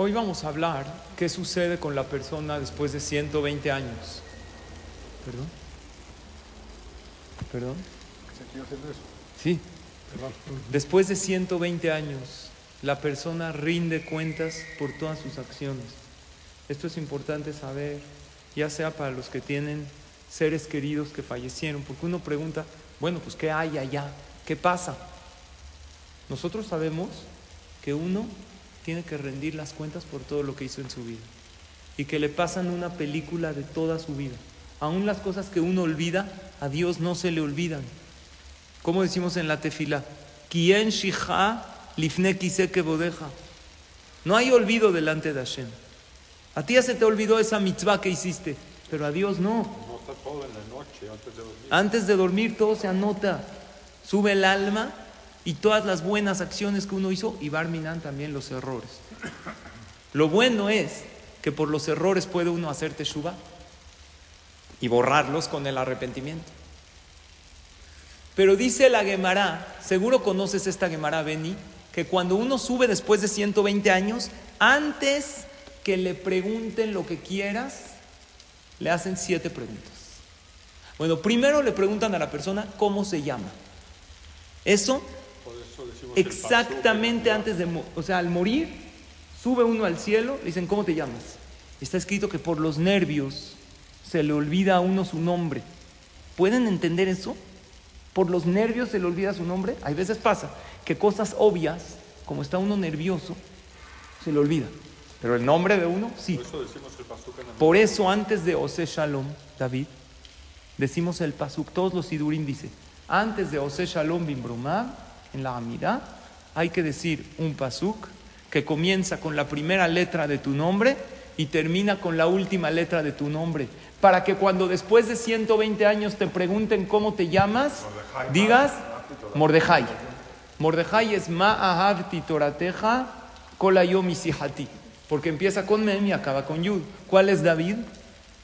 Hoy vamos a hablar qué sucede con la persona después de 120 años. ¿Perdón? ¿Perdón? Sí. Después de 120 años, la persona rinde cuentas por todas sus acciones. Esto es importante saber, ya sea para los que tienen seres queridos que fallecieron, porque uno pregunta, bueno, pues ¿qué hay allá? ¿Qué pasa? Nosotros sabemos que uno tiene que rendir las cuentas por todo lo que hizo en su vida y que le pasan una película de toda su vida. Aún las cosas que uno olvida, a Dios no se le olvidan. Como decimos en la tefila, Kien shija lifne bodeja. No hay olvido delante de Hashem. A ti ya se te olvidó esa mitzvah que hiciste, pero a Dios no. todo en la noche, antes de dormir. Antes de dormir todo se anota. Sube el alma y todas las buenas acciones que uno hizo y Barminan también los errores. Lo bueno es que por los errores puede uno hacer teshuva y borrarlos con el arrepentimiento. Pero dice la Gemara, seguro conoces esta Gemara, Beni, que cuando uno sube después de 120 años, antes que le pregunten lo que quieras, le hacen siete preguntas. Bueno, primero le preguntan a la persona cómo se llama. Eso exactamente antes de, o sea, al morir, sube uno al cielo, le dicen, ¿cómo te llamas? Está escrito que por los nervios se le olvida a uno su nombre. ¿Pueden entender eso? Por los nervios se le olvida su nombre. Hay veces pasa que cosas obvias, como está uno nervioso, se le olvida. Pero el nombre de uno, sí. Por eso, antes de Ose Shalom, David, decimos el pasuk, todos los sidurim dice, antes de Ose Shalom Bimbrumah, en la Amidad, hay que decir un pasuk que comienza con la primera letra de tu nombre y termina con la última letra de tu nombre. Para que cuando después de 120 años te pregunten cómo te llamas, digas Mordejai. Mordejai es Ma'ahavti Torateja Kolayom Porque empieza con Mem y acaba con Yud. ¿Cuál es David?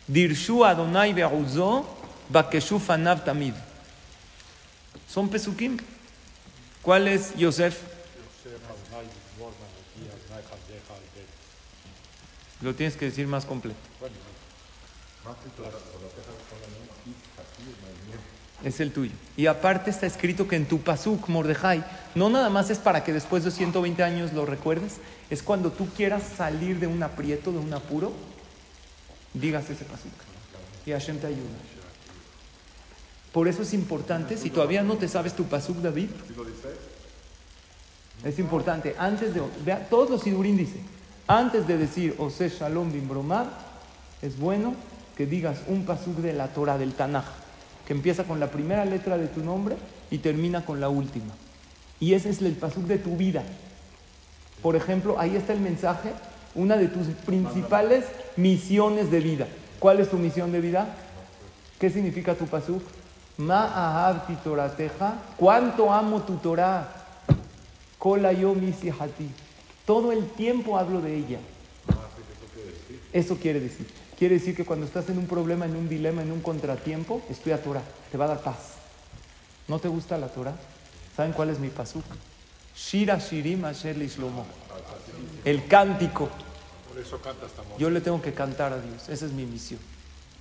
Dirshu Adonai Be'uzo Bakeshu Fanav Tamid. Son pesukim. ¿Cuál es Yosef? Lo tienes que decir más completo. Es el tuyo. Y aparte está escrito que en tu pasuk, Mordejai, no nada más es para que después de 120 años lo recuerdes, es cuando tú quieras salir de un aprieto, de un apuro, digas ese pasuk. Y Hashem te ayuda. Por eso es importante, si todavía no te sabes tu pasuk, David, es importante, antes de, vea, todos los sidurín dice, antes de decir Ose Shalom Bromad, es bueno que digas un pasuk de la Torah, del Tanaj, que empieza con la primera letra de tu nombre y termina con la última. Y ese es el pasuk de tu vida. Por ejemplo, ahí está el mensaje, una de tus principales misiones de vida. ¿Cuál es tu misión de vida? ¿Qué significa tu pasuk? Ma torateja. ¿Cuánto amo tu Torah? Kola yo hati. Todo el tiempo hablo de ella. Eso quiere decir. Quiere decir que cuando estás en un problema, en un dilema, en un contratiempo, estoy a Torah. Te va a dar paz. ¿No te gusta la Torah? ¿Saben cuál es mi pasuk? Shira Shirim Asher Shlomo. El cántico. Yo le tengo que cantar a Dios. Esa es mi misión.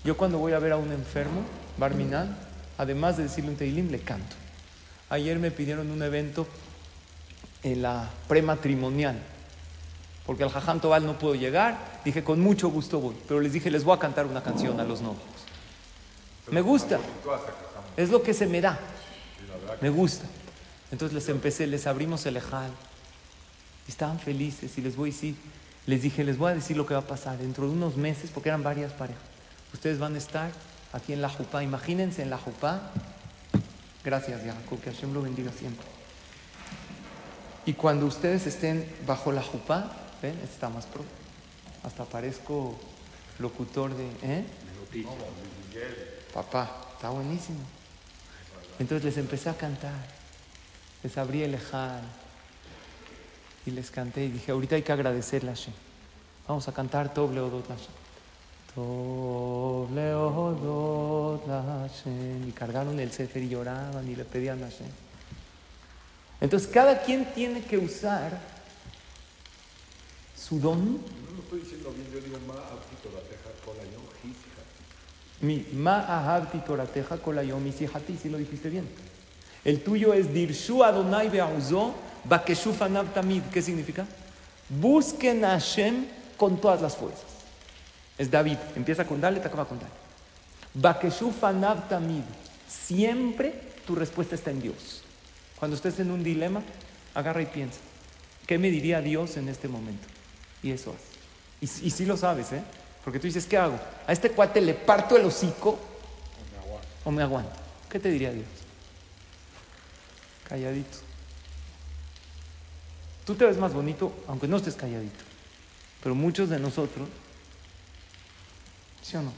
Yo cuando voy a ver a un enfermo, Barminan, además de decirle un teilim, le canto. Ayer me pidieron un evento en la prematrimonial, porque el Jajam Tobal no pudo llegar. Dije, con mucho gusto voy, pero les dije, les voy a cantar una canción a los novios. Me gusta, es lo que se me da, me gusta. Entonces les empecé, les abrimos el ejal, estaban felices y les voy a decir, les dije, les voy a decir lo que va a pasar dentro de unos meses, porque eran varias parejas. Ustedes van a estar aquí en la Jupá. Imagínense en la Jupá. Gracias, Jacob, que Hashem lo bendiga siempre. Y cuando ustedes estén bajo la Jupá, ¿ven? Está más pro. Hasta parezco locutor de. ¿eh? Papá, está buenísimo. Entonces les empecé a cantar. Les abrí el ejal. Y les canté y dije, ahorita hay que agradecerle a Hashem. Vamos a cantar doble o dos y cargaron el Sefer y lloraban y le pedían a Hashem. Entonces cada quien tiene que usar su don. No lo estoy diciendo bien, yo digo. Mi ma torateja kolayom isihati, si lo dijiste bien. El tuyo es dirshu Adonai be'auzo bakeshu fanav tamid. ¿Qué significa? Busquen a Hashem con todas las fuerzas. Es David. Empieza con Dale, te acaba con Dale. Bakeshu fanav tamid. Siempre tu respuesta está en Dios. Cuando estés en un dilema, agarra y piensa. ¿Qué me diría Dios en este momento? Y eso haz. Y, y sí lo sabes, ¿eh? Porque tú dices, ¿qué hago? A este cuate le parto el hocico O me aguanto. o me aguanto. ¿Qué te diría Dios? Calladito. Tú te ves más bonito aunque no estés calladito. Pero muchos de nosotros, ¿sí o no?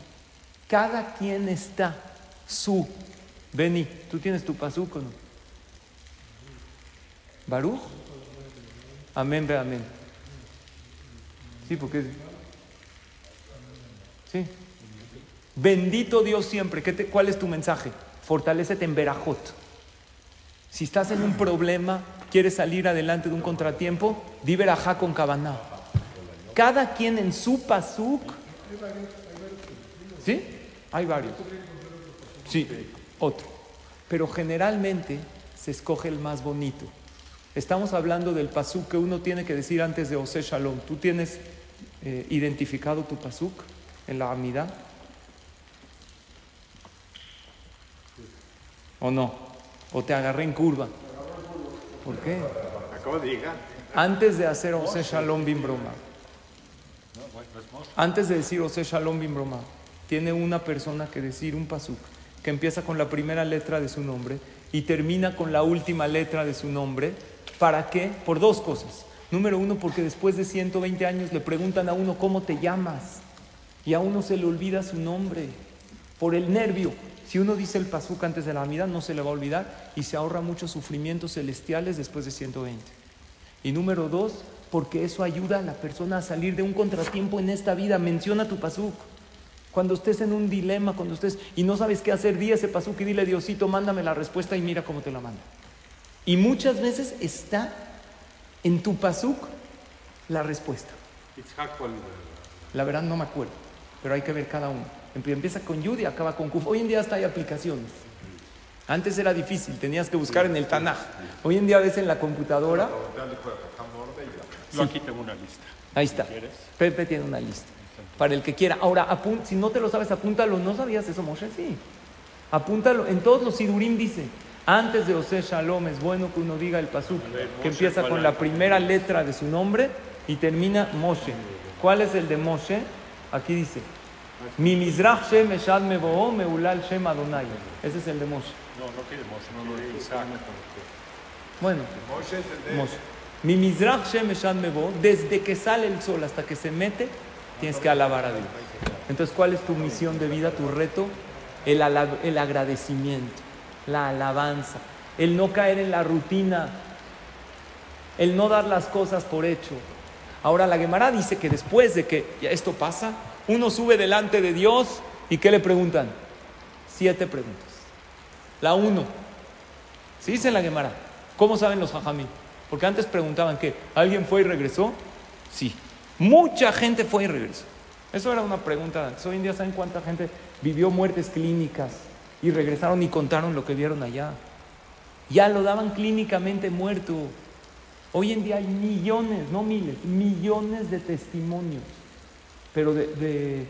Cada quien está su. Beni, tú tienes tu pasuco, ¿no? Baruch. Amén, ve amén. Sí, porque Sí. Bendito Dios siempre. ¿Qué te- ¿Cuál es tu mensaje? Fortalécete en Berajot. Si estás en un problema, quieres salir adelante de un contratiempo, di Berajá con Kabaná. Cada quien en su pasuk. ¿Sí? Hay varios. Sí, otro. Pero generalmente se escoge el más bonito. Estamos hablando del pasuk que uno tiene que decir antes de Ose Shalom. ¿Tú tienes eh, identificado tu pasuk en la Amidad? ¿O no? ¿O te agarré en curva? ¿Por qué? Antes de hacer Ose Shalom Bim Broma, No, bueno, no es Moshe. antes de decir Ose Shalom Bim Broma, tiene una persona que decir un pasuk que empieza con la primera letra de su nombre y termina con la última letra de su nombre. ¿Para qué? Por dos cosas. Número uno, porque después de 120 años le preguntan a uno cómo te llamas y a uno se le olvida su nombre por el nervio. Si uno dice el pasuk antes de la amida, no se le va a olvidar y se ahorra muchos sufrimientos celestiales después de 120. Y número dos, porque eso ayuda a la persona a salir de un contratiempo en esta vida. Menciona tu pasuk. Cuando estés en un dilema, cuando estés y no sabes qué hacer, di ese pasuk y dile, Diosito, mándame la respuesta y mira cómo te la manda. Y muchas veces está en tu pasuk la respuesta. ¿cuál? La verdad no me acuerdo, pero hay que ver cada uno. Empie- Empieza con Yud y acaba con Kuf. Hoy en día hasta hay aplicaciones. Antes era difícil, tenías que buscar en el Tanaj. Hoy en día ves en la computadora, Yo aquí tengo una lista. ahí está. Pepe tiene una lista. Para el que quiera. Ahora, apun- si no te lo sabes, apúntalo. ¿No sabías eso, Moshe? Sí. Apúntalo. En todos los Sidurim dice, antes de Ose Shalom es bueno que uno diga el pasuk, que empieza ¿cuál con la primera letra de su nombre y termina Moshe. ¿Cuál es el de Moshe? Aquí dice, Mi Mizrach Shem Eshad Mebo'o Meulal Shem Adonai. Ese es el de Moshe. No, no quiere Moshe, no quiere Isaac. Bueno, Moshe es el de... Moshe. Mi Mizrach Shem Eshad Mebo, desde que sale el sol hasta que se mete, tienes que alabar a Dios. Entonces, ¿cuál es tu misión de vida, tu reto? El, el agradecimiento, la alabanza, el no caer en la rutina, el no dar las cosas por hecho. Ahora, la Gemara dice que después de que esto pasa, uno sube delante de Dios y ¿qué le preguntan? Siete preguntas. La uno, ¿Sí dice la Gemara? ¿Cómo saben los jajamí? Porque antes preguntaban que ¿alguien fue y regresó? Sí. Mucha gente fue y regresó. Eso era una pregunta. Hoy en día saben cuánta gente vivió muertes clínicas y regresaron y contaron lo que vieron allá. Ya lo daban clínicamente muerto. Hoy en día hay millones, no miles, millones de testimonios, pero de, de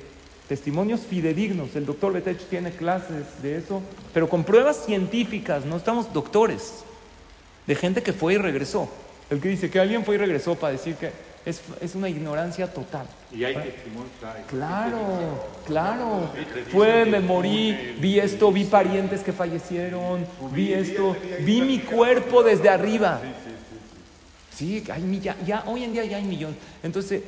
testimonios fidedignos. El doctor Betech tiene clases de eso, pero con pruebas científicas, no estamos doctores, de gente que fue y regresó. El que dice que alguien fue y regresó para decir que es, es una ignorancia total. Y hay testimonios. Claro, claro. Fue, me morí, vi esto, vi parientes que fallecieron, vi esto, vi mi cuerpo desde arriba. Sí, hay ya, ya- hoy en día ya hay millones. Entonces,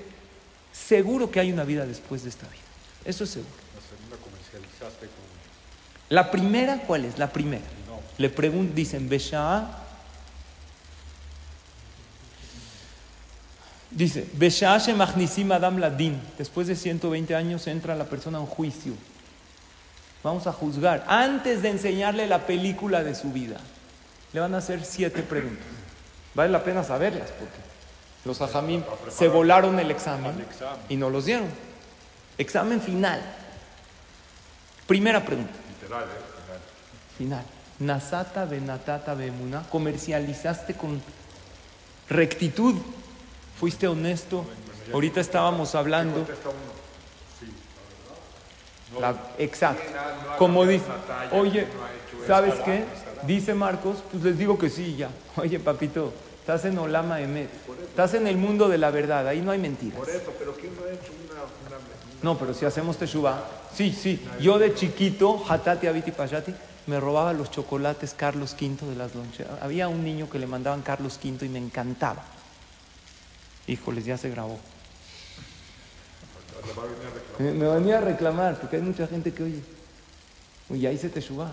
seguro que hay una vida después de esta vida. Eso es seguro. La segunda comercializaste con... La primera, ¿cuál es? La primera. Le preguntan, dicen, Besha'a. Dice, adam ladin. Después de 120 años entra la persona en juicio. Vamos a juzgar. Antes de enseñarle la película de su vida, le van a hacer siete preguntas. Vale la pena saberlas porque Los ajamim se volaron el examen y no los dieron. Examen final. Primera pregunta. Literal, ¿eh? Final. Nasata benatata bemuna. Comercializaste con rectitud. Fuiste honesto. Ahorita estábamos hablando. La- exacto. Como dice, oye, ¿sabes qué? Dice Marcos, pues les digo que sí, ya. Oye, papito, estás en Olama Emet. Estás en el mundo de la verdad, ahí no hay mentiras. Por eso, pero ¿quién no ha hecho una, No, pero si hacemos teshuva, sí, sí. Yo de chiquito, Hatati Abiti Pashati, me robaba los chocolates Carlos V de las loncheras. Había un niño que le mandaban Carlos V y me encantaba. Híjoles, ya se grabó. Me, me venía a reclamar, porque hay mucha gente que oye, oye, ahí se teshuva.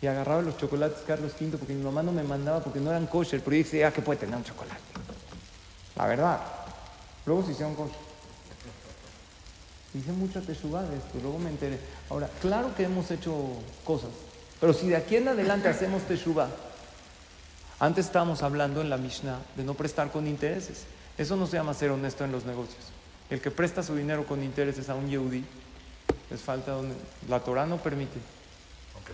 Y agarraba los chocolates Carlos V porque mi mamá no me mandaba porque no eran kosher, pero yo decía, ah, que puede tener un chocolate. La verdad. Luego se hicieron kosher. Hice mucha teshuva de esto, luego me enteré. Ahora, claro que hemos hecho cosas, pero si de aquí en adelante hacemos teshuva, antes estábamos hablando en la Mishnah de no prestar con intereses. Eso no se llama ser honesto en los negocios. El que presta su dinero con intereses a un Yehudi, es falta donde la Torah no permite. Aunque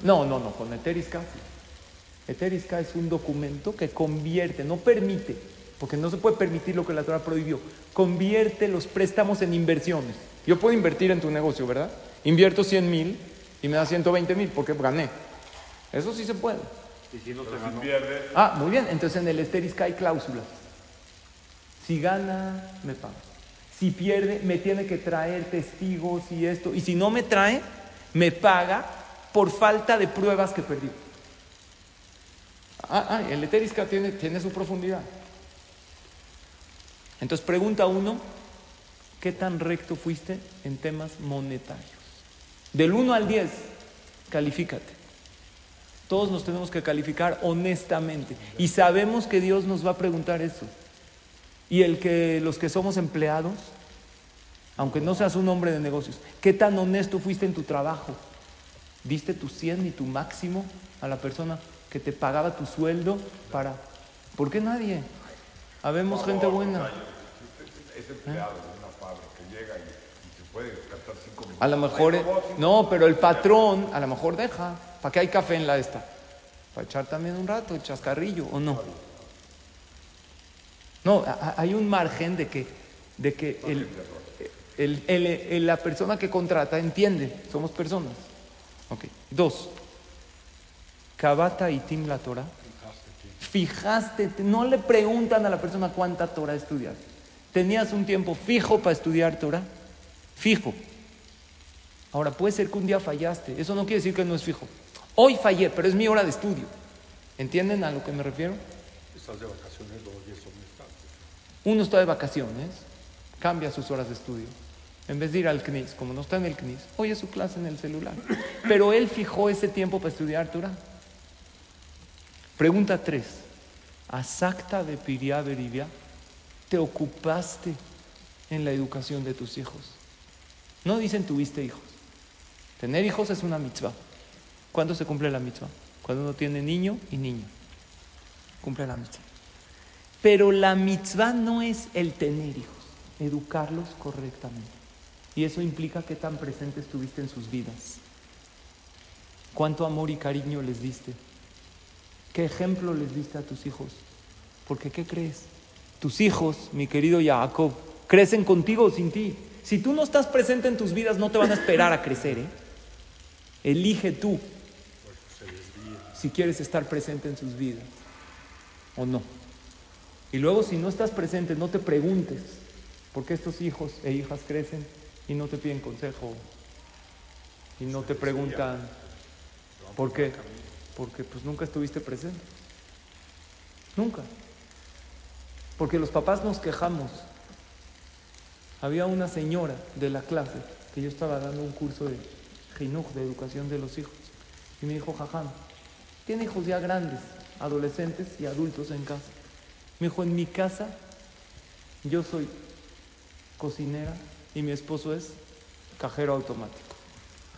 y. No, no, no, con Eteriska sí. Eteriska es un documento que convierte, no permite, porque no se puede permitir lo que la Torah prohibió, convierte los préstamos en inversiones. Yo puedo invertir en tu negocio, ¿verdad? Invierto 100 mil y me da 120 mil porque gané. Eso sí se puede. Y si no ganó, pierde, Ah, muy bien, entonces en el Eteriska hay cláusulas. Si gana, me paga. Si pierde, me tiene que traer testigos y esto. Y si no me trae, me paga por falta de pruebas que perdió. Ah, ah, el Eteriska tiene, tiene su profundidad. Entonces pregunta uno, ¿qué tan recto fuiste en temas monetarios? Del 1 al 10, califícate. Todos nos tenemos que calificar honestamente. Y sabemos que Dios nos va a preguntar eso. Y el que los que somos empleados, aunque no seas un hombre de negocios, ¿qué tan honesto fuiste en tu trabajo? ¿Diste tu 100 y tu máximo a la persona que te pagaba tu sueldo para... ¿Por qué nadie? Habemos gente buena. es empleado de una fábrica que llega y, y se puede gastar cinco minutos. A lo mejor... No, pero el patrón a lo mejor deja. ¿Para qué hay café en la esta? Para echar también un rato, chascarrillo, ¿o no? No, hay un margen de que, de que el, el- el- la persona que contrata entiende, somos personas. Ok. Dos, Kabata y Tim la Torah. Fijaste, no le preguntan a la persona cuánta Torah estudias. ¿Tenías un tiempo fijo para estudiar Torah? Fijo. Ahora, puede ser que un día fallaste. Eso no quiere decir que no es fijo. Hoy fallé, pero es mi hora de estudio. ¿Entienden a lo que me refiero? estás de vacaciones días. Uno está de vacaciones, cambia sus horas de estudio. En vez de ir al CNIS, como no está en el CNIS, oye su clase en el celular. Pero él fijó ese tiempo para estudiar Torah. Pregunta 3. ¿Asacta de Piria Beribia? ¿Te ocupaste en la educación de tus hijos? No dicen tuviste hijos. Tener hijos es una mitzvah. ¿Cuándo se cumple la mitzvah? Cuando uno tiene niño y niña. Cumple la mitzvah. Pero la mitzvah no es el tener hijos, educarlos correctamente. Y eso implica qué tan presente estuviste en sus vidas. Cuánto amor y cariño les diste. ¿Qué ejemplo les diste a tus hijos? Porque, ¿qué crees? Tus hijos, mi querido Jacob, crecen contigo o sin ti. Si tú no estás presente en tus vidas, no te van a esperar a crecer. ¿eh? Elige tú si quieres estar presente en sus vidas o no. Y luego, si no estás presente, no te preguntes por qué estos hijos e hijas crecen y no te piden consejo y no te preguntan por qué. Porque pues nunca estuviste presente. Nunca. Porque los papás nos quejamos. Había una señora de la clase que yo estaba dando un curso de jinuj, de educación de los hijos. Y me dijo, jajam, tiene hijos ya grandes, adolescentes y adultos en casa. Me dijo, en mi casa yo soy cocinera y mi esposo es cajero automático.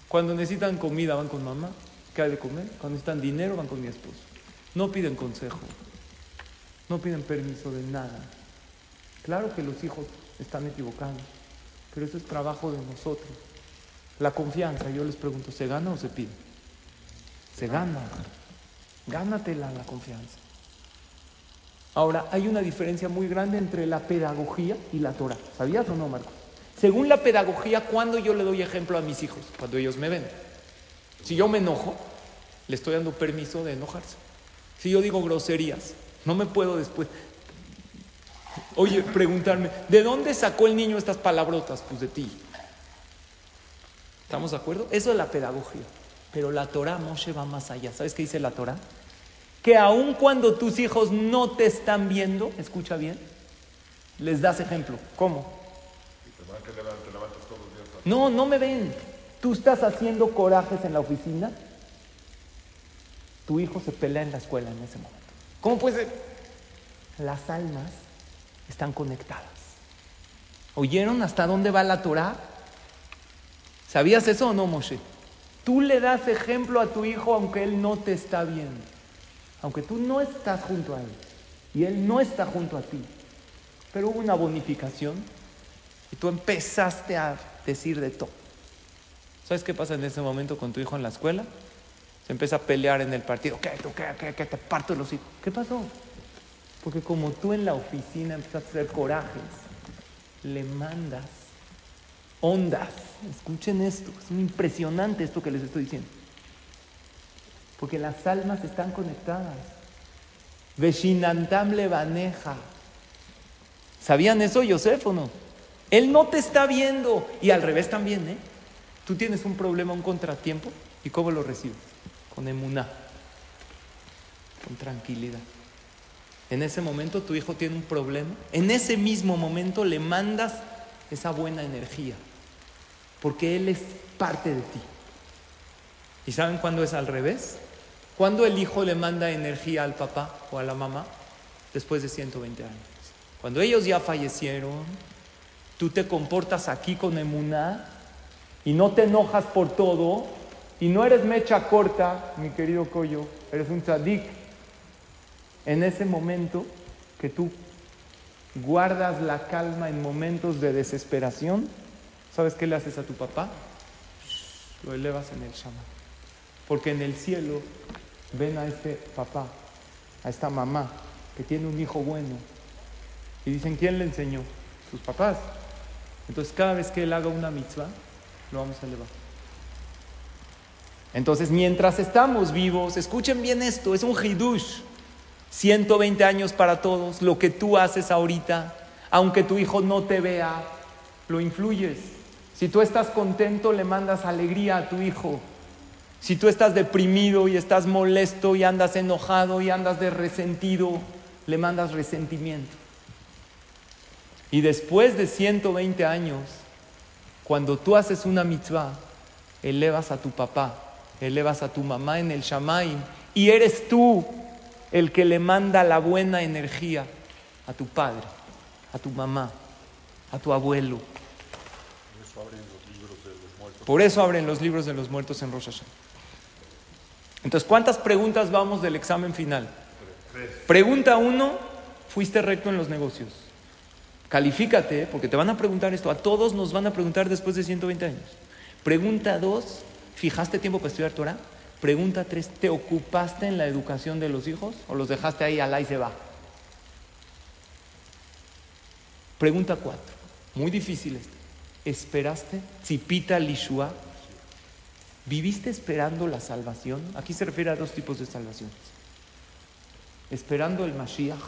Cuando necesitan comida van con mamá, ¿qué hay de comer? Cuando necesitan dinero van con mi esposo. No piden consejo. No piden permiso de nada. Claro que los hijos están equivocados, pero eso es trabajo de nosotros. La confianza, yo les pregunto, ¿se gana o se pide? Se gana. Gánatela la confianza. Ahora, hay una diferencia muy grande entre la pedagogía y la Torah. ¿Sabías o no, Marco? Según la pedagogía, ¿cuándo yo le doy ejemplo a mis hijos? Cuando ellos me ven. Si yo me enojo, le estoy dando permiso de enojarse. Si yo digo groserías, no me puedo después. Oye, preguntarme, ¿de dónde sacó el niño estas palabrotas? Pues de ti. ¿Estamos de acuerdo? Eso es la pedagogía. Pero la Torah Moshe va más allá. ¿Sabes qué dice la Torah? Que aun cuando tus hijos no te están viendo, escucha bien, les das ejemplo. ¿Cómo? No, no me ven. Tú estás haciendo corajes en la oficina. Tu hijo se pelea en la escuela en ese momento. ¿Cómo puede ser? Las almas están conectadas. ¿Oyeron hasta dónde va la Torah? ¿Sabías eso o no, Moshe? Tú le das ejemplo a tu hijo aunque él no te está viendo. Aunque tú no estás junto a él y él no está junto a ti. Pero hubo una bonificación y tú empezaste a decir de todo. ¿Sabes qué pasa en ese momento con tu hijo en la escuela? Se empieza a pelear en el partido. ¿Qué? ¿Tú qué? ¿Qué? ¿Qué? Te parto los hijos. ¿Qué pasó? Porque como tú en la oficina empiezas a hacer corajes, le mandas ondas. Escuchen esto, es impresionante esto que les estoy diciendo. Porque las almas están conectadas. Veshinantam levaneja. ¿Sabían eso, Yosef, o no? Él no te está viendo. Y al revés también, ¿eh? Tú tienes un problema, un contratiempo, ¿y cómo lo recibes? Con emuná, con tranquilidad. En ese momento tu hijo tiene un problema, en ese mismo momento le mandas esa buena energía, porque él es parte de ti. ¿Y saben cuándo es al revés? Cuando el hijo le manda energía al papá o a la mamá después de 120 años. Cuando ellos ya fallecieron, tú te comportas aquí con emuná y no te enojas por todo y no eres mecha corta, mi querido Coyo, eres un tzadik. En ese momento que tú guardas la calma en momentos de desesperación, ¿sabes qué le haces a tu papá? Lo elevas en el shaman. Porque en el cielo ven a este papá, a esta mamá que tiene un hijo bueno y dicen, ¿quién le enseñó? Sus papás. Entonces cada vez que él haga una mitzvah, lo vamos a elevar. Entonces, mientras estamos vivos, escuchen bien esto, es un hidush. 120 años para todos, lo que tú haces ahorita, aunque tu hijo no te vea, lo influyes. Si tú estás contento, le mandas alegría a tu hijo. Si tú estás deprimido y estás molesto y andas enojado y andas de resentido, le mandas resentimiento. Y después de 120 años, cuando tú haces una mitzvah, elevas a tu papá, elevas a tu mamá en el Shamaim y eres tú el que le manda la buena energía a tu padre, a tu mamá, a tu abuelo. Por eso abren los libros de los muertos en Rosh Hashanah. Entonces, ¿cuántas preguntas vamos del examen final? Pregunta uno, ¿fuiste recto en los negocios? Califícate, porque te van a preguntar esto. A todos nos van a preguntar después de 120 años. Pregunta dos, ¿fijaste tiempo para estudiar Torah? Pregunta tres, ¿te ocupaste en la educación de los hijos o los dejaste ahí al y se va? Pregunta cuatro, muy difícil esta. ¿Esperaste? Tzipita Lishua. ¿Viviste esperando la salvación? Aquí se refiere a dos tipos de salvaciones. Esperando el Mashiach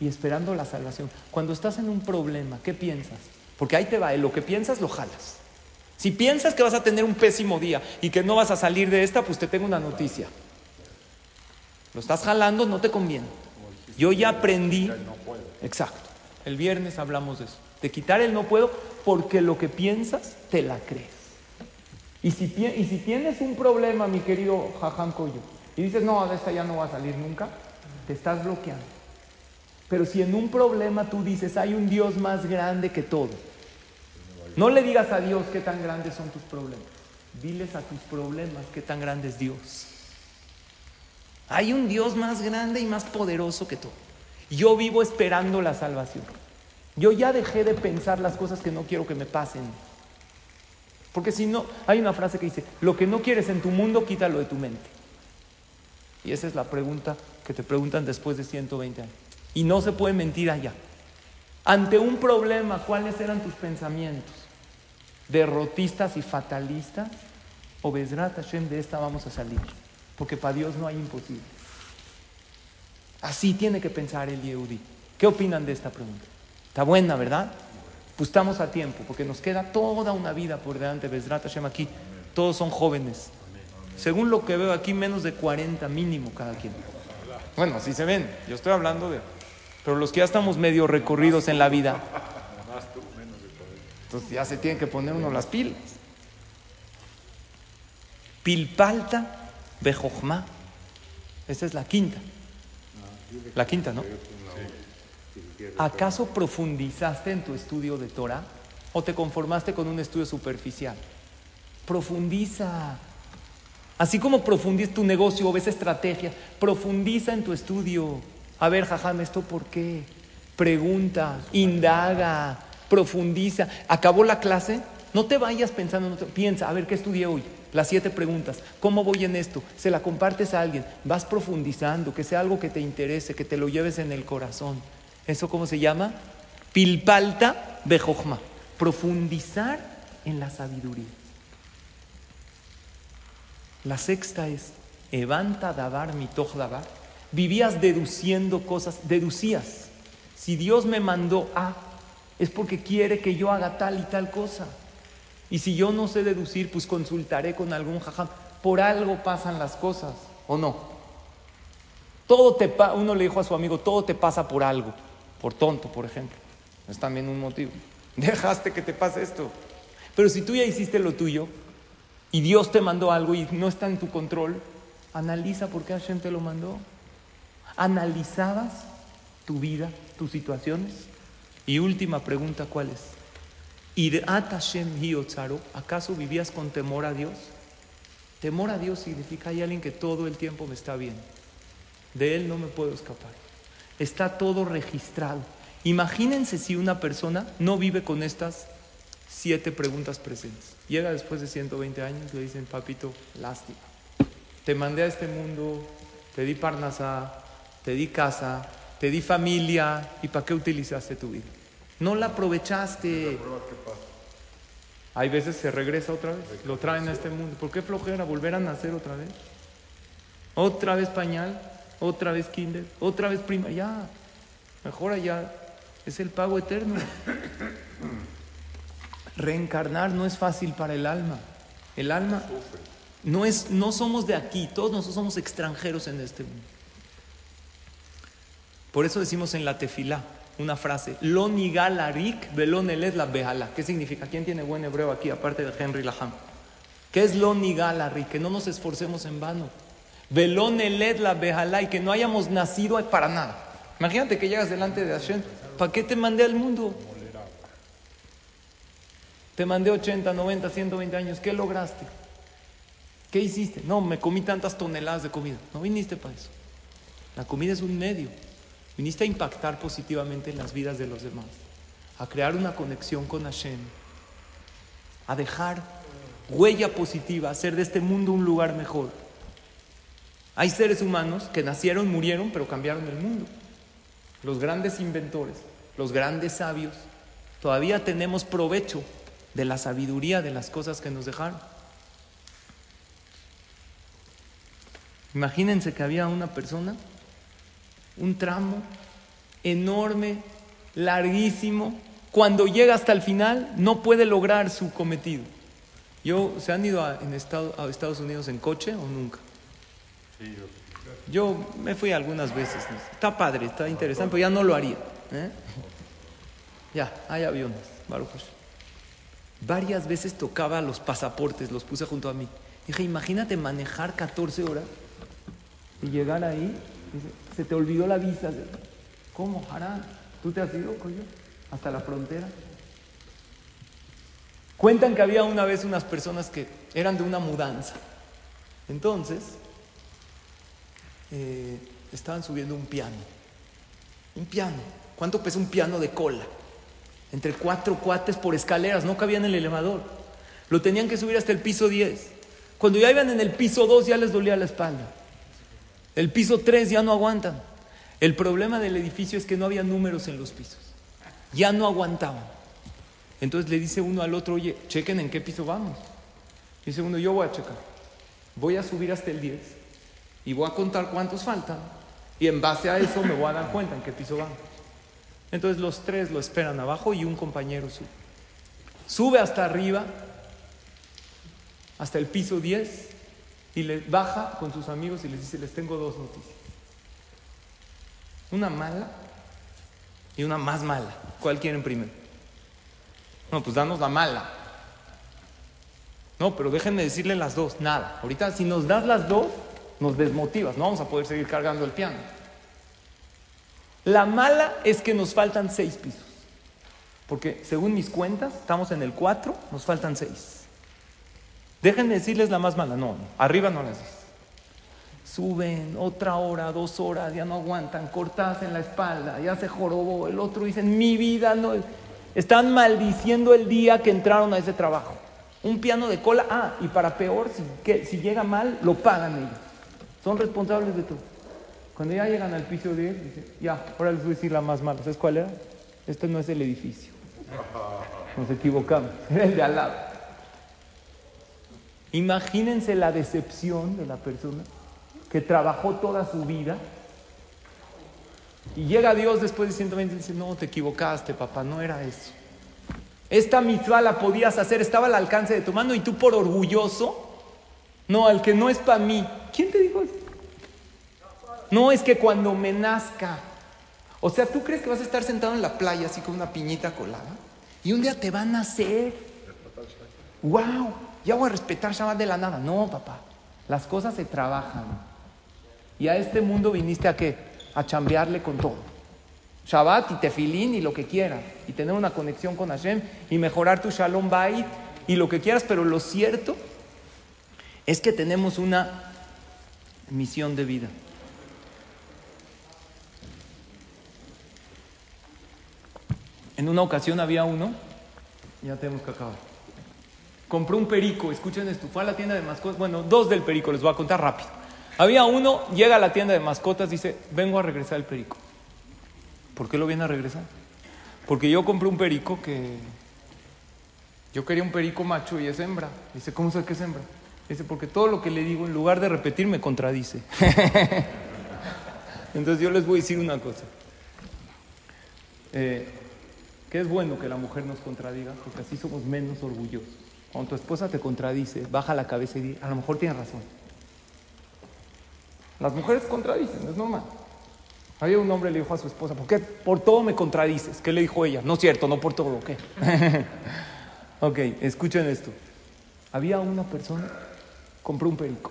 y esperando la salvación. Cuando estás en un problema, ¿qué piensas? Porque ahí te va, lo que piensas lo jalas. Si piensas que vas a tener un pésimo día y que no vas a salir de esta, pues te tengo una noticia. Lo estás jalando, no te conviene. Yo ya aprendí. Exacto. El viernes hablamos de eso. De quitar el no puedo porque lo que piensas te la crees. Y si, tienes un problema, mi querido Jaján Coyo, y dices, no, de esta ya no va a salir nunca, te estás bloqueando. Pero si en un problema tú dices, hay un Dios más grande que todo, no le digas a Dios qué tan grandes son tus problemas. Diles a tus problemas qué tan grande es Dios. Hay un Dios más grande y más poderoso que todo. Yo vivo esperando la salvación. Yo ya dejé de pensar las cosas que no quiero que me pasen. Porque si no, hay una frase que dice, lo que no quieres en tu mundo, quítalo de tu mente. Y esa es la pregunta que te preguntan después de 120 años. Y no se puede mentir allá. Ante un problema, ¿cuáles eran tus pensamientos? ¿Derrotistas y fatalistas? ¿O Bezrat Hashem de esta vamos a salir? Porque para Dios no hay imposible. Así tiene que pensar el Yehudi. ¿Qué opinan de esta pregunta? Está buena, ¿verdad? Pues estamos a tiempo, porque nos queda toda una vida por delante. Bezrat Hashem aquí, todos son jóvenes. Según lo que veo aquí, menos de 40 mínimo cada quien. Bueno, así se ven. Yo estoy hablando de... Pero los que ya estamos medio recorridos en la vida, entonces ya se tienen que poner uno las pilas. Pilpalta Bejojma. Esta es la quinta. La quinta, ¿no? ¿Acaso profundizaste en tu estudio de Torah o te conformaste con un estudio superficial? Profundiza. Así como profundiza tu negocio o ves estrategia, profundiza en tu estudio. A ver, jajam, ¿esto por qué? Pregunta, indaga, profundiza. ¿Acabó la clase? No te vayas pensando, piensa, a ver, ¿qué estudié hoy? Las siete preguntas. ¿Cómo voy en esto? Se la compartes a alguien. Vas profundizando, que sea algo que te interese, que te lo lleves en el corazón. ¿Eso cómo se llama? Pilpalta bejojma. Profundizar en la sabiduría. La sexta es Evanta davar mitoch davar. Vivías deduciendo cosas, deducías. Si Dios me mandó a, es porque quiere que yo haga tal y tal cosa. Y si yo no sé deducir, pues consultaré con algún jajam. Por algo pasan las cosas, ¿o no? Todo te uno le dijo a su amigo, todo te pasa por algo, por tonto, por ejemplo. Es también un motivo. Dejaste que te pase esto. Pero si tú ya hiciste lo tuyo y Dios te mandó algo y no está en tu control, analiza por qué Hashem te lo mandó. ¿Analizabas tu vida, tus situaciones? Y última pregunta, ¿cuál es? ¿Acaso vivías con temor a Dios? Temor a Dios significa hay alguien que todo el tiempo me está viendo. De él no me puedo escapar. Está todo registrado. Imagínense si una persona no vive con estas siete preguntas presentes. Llega después de 120 años y le dicen, papito, lástima. Te mandé a este mundo, te di parnasa, te di casa, te di familia, ¿y para qué utilizaste tu vida? No la aprovechaste. Hay veces se regresa otra vez, lo traen a este mundo. ¿Por qué flojera volver a nacer otra vez? Otra vez pañal, otra vez kinder, otra vez prima, ya. Mejor allá. Es el pago eterno. Reencarnar no es fácil para el alma. El alma no es, no somos de aquí, todos nosotros somos extranjeros en este mundo. Por eso decimos en la tefilá, una frase, lo nigalarik velon la behala. ¿Qué significa? ¿Quién tiene buen hebreo aquí, aparte de Henry Laham? ¿Qué es lo nigalarik? Que no nos esforcemos en vano. Velon la behala y que no hayamos nacido para nada. Imagínate que llegas delante de Hashem. ¿Para qué te mandé al mundo? Te mandé 80, 90, 120 años. ¿Qué lograste? ¿Qué hiciste? No, me comí tantas toneladas de comida. No viniste para eso. La comida es un medio. Viniste a impactar positivamente en las vidas de los demás, a crear una conexión con Hashem, a dejar huella positiva, a hacer de este mundo un lugar mejor. Hay seres humanos que nacieron, murieron, pero cambiaron el mundo. Los grandes inventores, los grandes sabios, todavía tenemos provecho de la sabiduría de las cosas que nos dejaron. Imagínense que había una persona un tramo enorme, larguísimo. Cuando llega hasta el final, no puede lograr su cometido. Yo, ¿Se han ido a, a Estados Unidos en coche o nunca? Yo. me fui algunas veces. Está padre, está interesante, pero ya no lo haría. ¿eh? Ya, hay aviones, Varias veces tocaba los pasaportes, los puse junto a mí. Dije, imagínate manejar 14 horas y llegar ahí se te olvidó la visa. ¿Cómo, Harán? ¿Tú te has ido, coño? Hasta la frontera. Cuentan que había una vez unas personas que eran de una mudanza. Entonces, eh, estaban subiendo un piano. Un piano. ¿Cuánto pesa un piano de cola? Entre cuatro cuates por escaleras, no cabía en el elevador. Lo tenían que subir hasta el piso 10. Cuando ya iban en el piso 2 ya les dolía la espalda. El piso 3 ya no aguantan. El problema del edificio es que no había números en los pisos. Ya no aguantaban. Entonces le dice uno al otro, oye, chequen en qué piso vamos. Dice uno, yo voy a checar. Voy a subir hasta el 10 y voy a contar cuántos faltan. Y en base a eso me voy a dar cuenta en qué piso vamos. Entonces los tres lo esperan abajo y un compañero sube. Sube hasta arriba, hasta el piso 10, y le baja con sus amigos y les dice, les tengo dos noticias. Una mala y una más mala. ¿Cuál quieren primero? No, pues danos la mala. No, pero déjenme decirle las dos. Nada. Ahorita si nos das las dos, nos desmotivas. No vamos a poder seguir cargando el piano. La mala es que nos faltan seis pisos. Porque según mis cuentas, estamos en el 4, nos faltan seis. Déjenme decirles la más mala. No, arriba no las dices. Suben otra hora, dos horas, ya no aguantan, cortadas en la espalda, ya se jorobó. El otro dice, en mi vida no. Están maldiciendo el día que entraron a ese trabajo. Un piano de cola, ah, y para peor, si, que, si llega mal, lo pagan ellos. Son responsables de todo. Cuando ya llegan al piso 10, dicen, ya, ahora les voy a decir la más mala. ¿Sabes cuál era? Este no es el edificio. Nos equivocamos, era el de al lado. Imagínense la decepción de la persona que trabajó toda su vida y llega Dios después de 120 y dice, no, te equivocaste, papá, no era eso. Esta mitzvah la podías hacer, estaba al alcance de tu mano y tú por orgulloso, no, al que no es para mí. ¿Quién te dijo eso? No, es que cuando me nazca. O sea, ¿tú crees que vas a estar sentado en la playa así con una piñita colada? Y un día te van a nacer. ¡Wow! Ya voy a respetar Shabbat de la nada. No, papá. Las cosas se trabajan. Y a este mundo viniste a qué? A chambearle con todo. Shabbat y tefilín y lo que quieras. Y tener una conexión con Hashem y mejorar tu shalom bait y lo que quieras. Pero lo cierto es que tenemos una misión de vida. En una ocasión había uno, ya tenemos que acabar. Compró un perico, escuchen esto, fue a la tienda de mascotas, bueno, dos del perico, les voy a contar rápido. Había uno, llega a la tienda de mascotas, dice, vengo a regresar el perico. ¿Por qué lo viene a regresar? Porque yo compré un perico que... Yo quería un perico macho y es hembra. Dice, ¿cómo sé que es hembra? Dice, porque todo lo que le digo, en lugar de repetir, me contradice. Entonces yo les voy a decir una cosa. Eh, que es bueno que la mujer nos contradiga, porque así somos menos orgullosos. Cuando tu esposa te contradice, baja la cabeza y di, a lo mejor tiene razón. Las mujeres contradicen, es normal. Había un hombre le dijo a su esposa, ¿por qué por todo me contradices? ¿Qué le dijo ella? No es cierto, no por todo, ¿qué? ok, escuchen esto. Había una persona, compró un perico.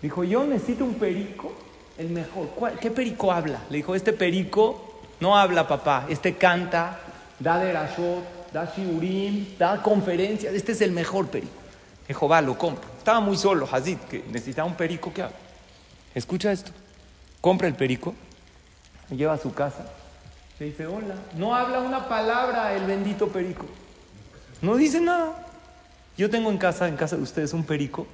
Dijo, yo necesito un perico, el mejor. ¿Qué perico habla? Le dijo, este perico no habla, papá, este canta, da derashot, da shiurim, da conferencias, este es el mejor perico. Dijo, lo compro. Estaba muy solo, Hazid, que necesitaba un perico que haga. Escucha esto. Compra el perico, lo lleva a su casa. Le dice, hola. No habla una palabra el bendito perico. No dice nada. Yo tengo en casa, en casa de ustedes, un perico.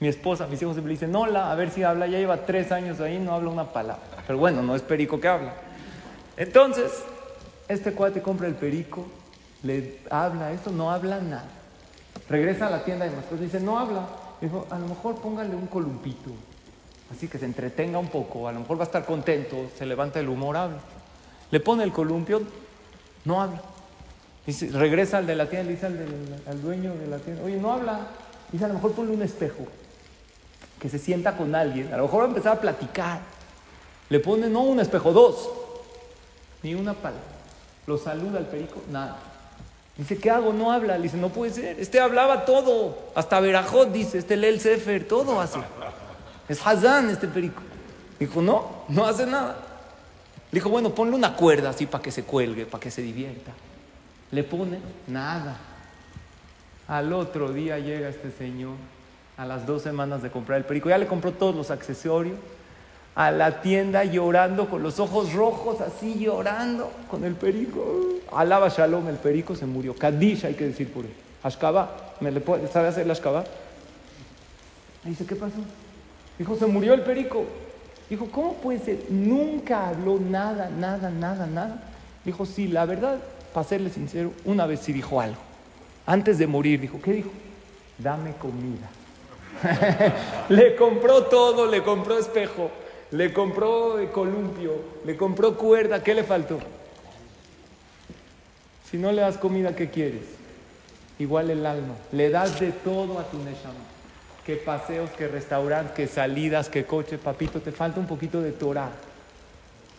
Mi esposa, mis hijos siempre dicen, hola, a ver si habla. Ya lleva tres años ahí, no habla una palabra. Pero bueno, no es perico que habla. Entonces, este cuate compra el perico, le habla, esto no habla nada. Regresa a la tienda de mascotas dice, no habla. Dijo, a lo mejor póngale un columpito, así que se entretenga un poco, a lo mejor va a estar contento, se levanta el humor, habla. Le pone el columpio, no habla. Dice, regresa al de la tienda, le dice al, dueño de la tienda, oye, no habla. Dice, a lo mejor ponle un espejo, que se sienta con alguien, a lo mejor va a empezar a platicar. Le pone, no un espejo, dos, ni una palabra. Lo saluda al perico, nada. Dice, ¿qué hago? No habla. Le dice, no puede ser. Este hablaba todo. Hasta Verajot dice, este lee el Sefer, todo hace. Es Hazán este perico. Dijo, no, no hace nada. Le dijo, bueno, ponle una cuerda así para que se cuelgue, para que se divierta. Le pone nada. Al otro día llega este señor a las dos semanas de comprar el perico. Ya le compró todos los accesorios. a la tienda llorando, con los ojos rojos, así llorando, con el perico. Alaba Shalom, el perico se murió. Kadish hay que decir por él. Ashkaba, ¿me le puede, ¿sabe hacer la Ashkaba? Dice, ¿qué pasó? Dijo, se murió el perico. Dijo, ¿cómo puede ser? Nunca habló nada, nada, nada, nada. Dijo, sí, la verdad, para serle sincero, una vez sí dijo algo. Antes de morir, dijo, ¿qué dijo? Dame comida. le compró todo, le compró espejo, le compró columpio, le compró cuerda, ¿qué le faltó? Si no le das comida, ¿qué quieres? Igual el alma, le das de todo a tu Neshama. Que paseos, que restaurantes, que salidas, que coche, papito, te falta un poquito de Torah.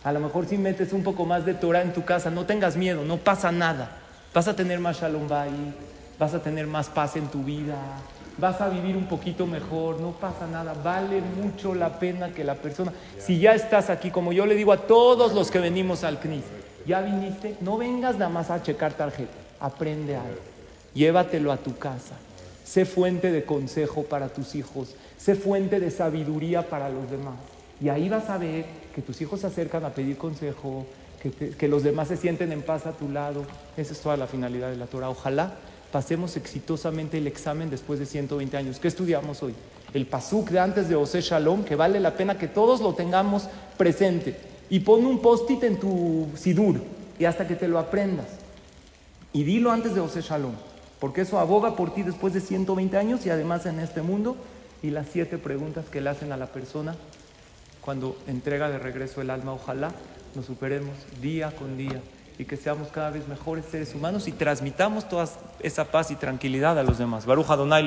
A lo mejor si metes un poco más de Torah en tu casa, no tengas miedo, no pasa nada. Vas a tener más shalom ahí, vas a tener más paz en tu vida, vas a vivir un poquito mejor, no pasa nada, vale mucho la pena que la persona, si ya estás aquí, como yo le digo a todos los que venimos al CNIS, ya viniste, no vengas nada más a checar tarjeta, aprende algo, llévatelo a tu casa, sé fuente de consejo para tus hijos, sé fuente de sabiduría para los demás. Y ahí vas a ver que tus hijos se acercan a pedir consejo, que, que los demás se sienten en paz a tu lado. Esa es toda la finalidad de la Torah. Ojalá pasemos exitosamente el examen después de 120 años. ¿Qué estudiamos hoy? El pasuk de antes de Ose Shalom, que vale la pena que todos lo tengamos presente. Y pon un post-it en tu sidur y hasta que te lo aprendas. Y dilo antes de Ose Shalom, porque eso aboga por ti después de 120 años y además en este mundo. Y las siete preguntas que le hacen a la persona cuando entrega de regreso el alma. Ojalá nos superemos día con día y que seamos cada vez mejores seres humanos y transmitamos toda esa paz y tranquilidad a los demás. Baruja Donai.